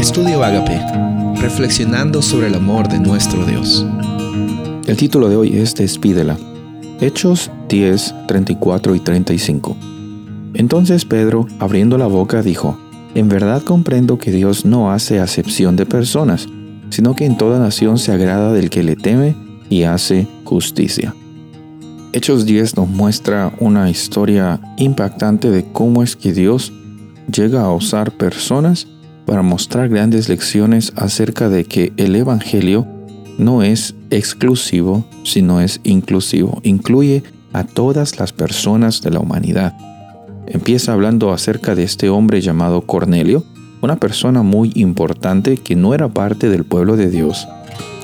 Estudio Agape, reflexionando sobre el amor de nuestro Dios. El título de hoy es Despídela. Hechos 10, 34 y 35. Entonces Pedro, abriendo la boca, dijo, En verdad comprendo que Dios no hace acepción de personas, sino que en toda nación se agrada del que le teme y hace justicia. Hechos 10 nos muestra una historia impactante de cómo es que Dios llega a usar personas para mostrar grandes lecciones acerca de que el Evangelio no es exclusivo, sino es inclusivo. Incluye a todas las personas de la humanidad. Empieza hablando acerca de este hombre llamado Cornelio, una persona muy importante que no era parte del pueblo de Dios.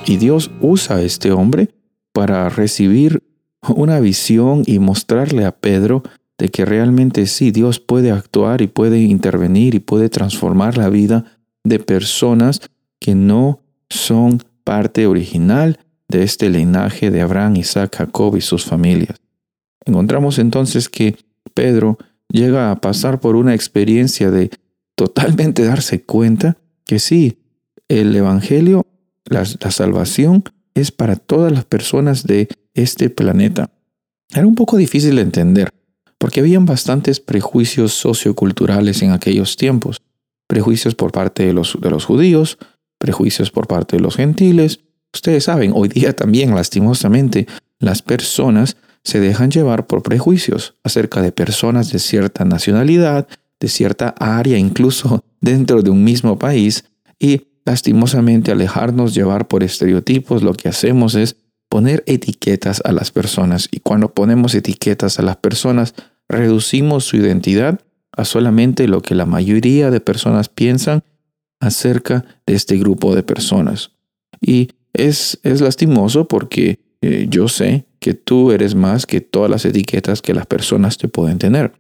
Y Dios usa a este hombre para recibir una visión y mostrarle a Pedro de que realmente sí, Dios puede actuar y puede intervenir y puede transformar la vida de personas que no son parte original de este linaje de Abraham, Isaac, Jacob y sus familias. Encontramos entonces que Pedro llega a pasar por una experiencia de totalmente darse cuenta que sí, el Evangelio, la, la salvación, es para todas las personas de este planeta. Era un poco difícil de entender, porque habían bastantes prejuicios socioculturales en aquellos tiempos. Prejuicios por parte de los, de los judíos, prejuicios por parte de los gentiles. Ustedes saben, hoy día también, lastimosamente, las personas se dejan llevar por prejuicios acerca de personas de cierta nacionalidad, de cierta área, incluso dentro de un mismo país, y lastimosamente alejarnos llevar por estereotipos, lo que hacemos es poner etiquetas a las personas y cuando ponemos etiquetas a las personas reducimos su identidad a solamente lo que la mayoría de personas piensan acerca de este grupo de personas. Y es, es lastimoso porque eh, yo sé que tú eres más que todas las etiquetas que las personas te pueden tener.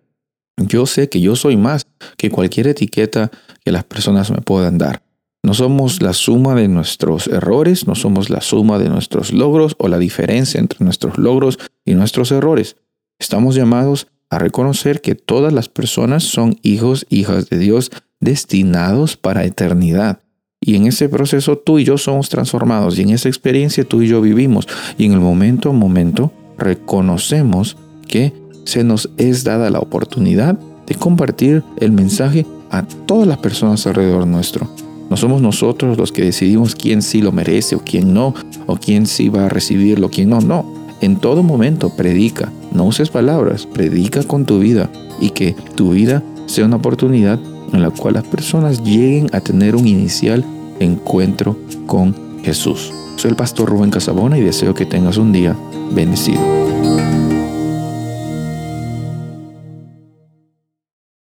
Yo sé que yo soy más que cualquier etiqueta que las personas me puedan dar. No somos la suma de nuestros errores, no somos la suma de nuestros logros o la diferencia entre nuestros logros y nuestros errores. Estamos llamados a reconocer que todas las personas son hijos, hijas de Dios, destinados para eternidad. Y en ese proceso tú y yo somos transformados y en esa experiencia tú y yo vivimos. Y en el momento a momento reconocemos que se nos es dada la oportunidad de compartir el mensaje a todas las personas alrededor nuestro. No somos nosotros los que decidimos quién sí lo merece o quién no, o quién sí va a recibirlo, quién no. No, en todo momento predica, no uses palabras, predica con tu vida y que tu vida sea una oportunidad en la cual las personas lleguen a tener un inicial encuentro con Jesús. Soy el pastor Rubén Casabona y deseo que tengas un día bendecido.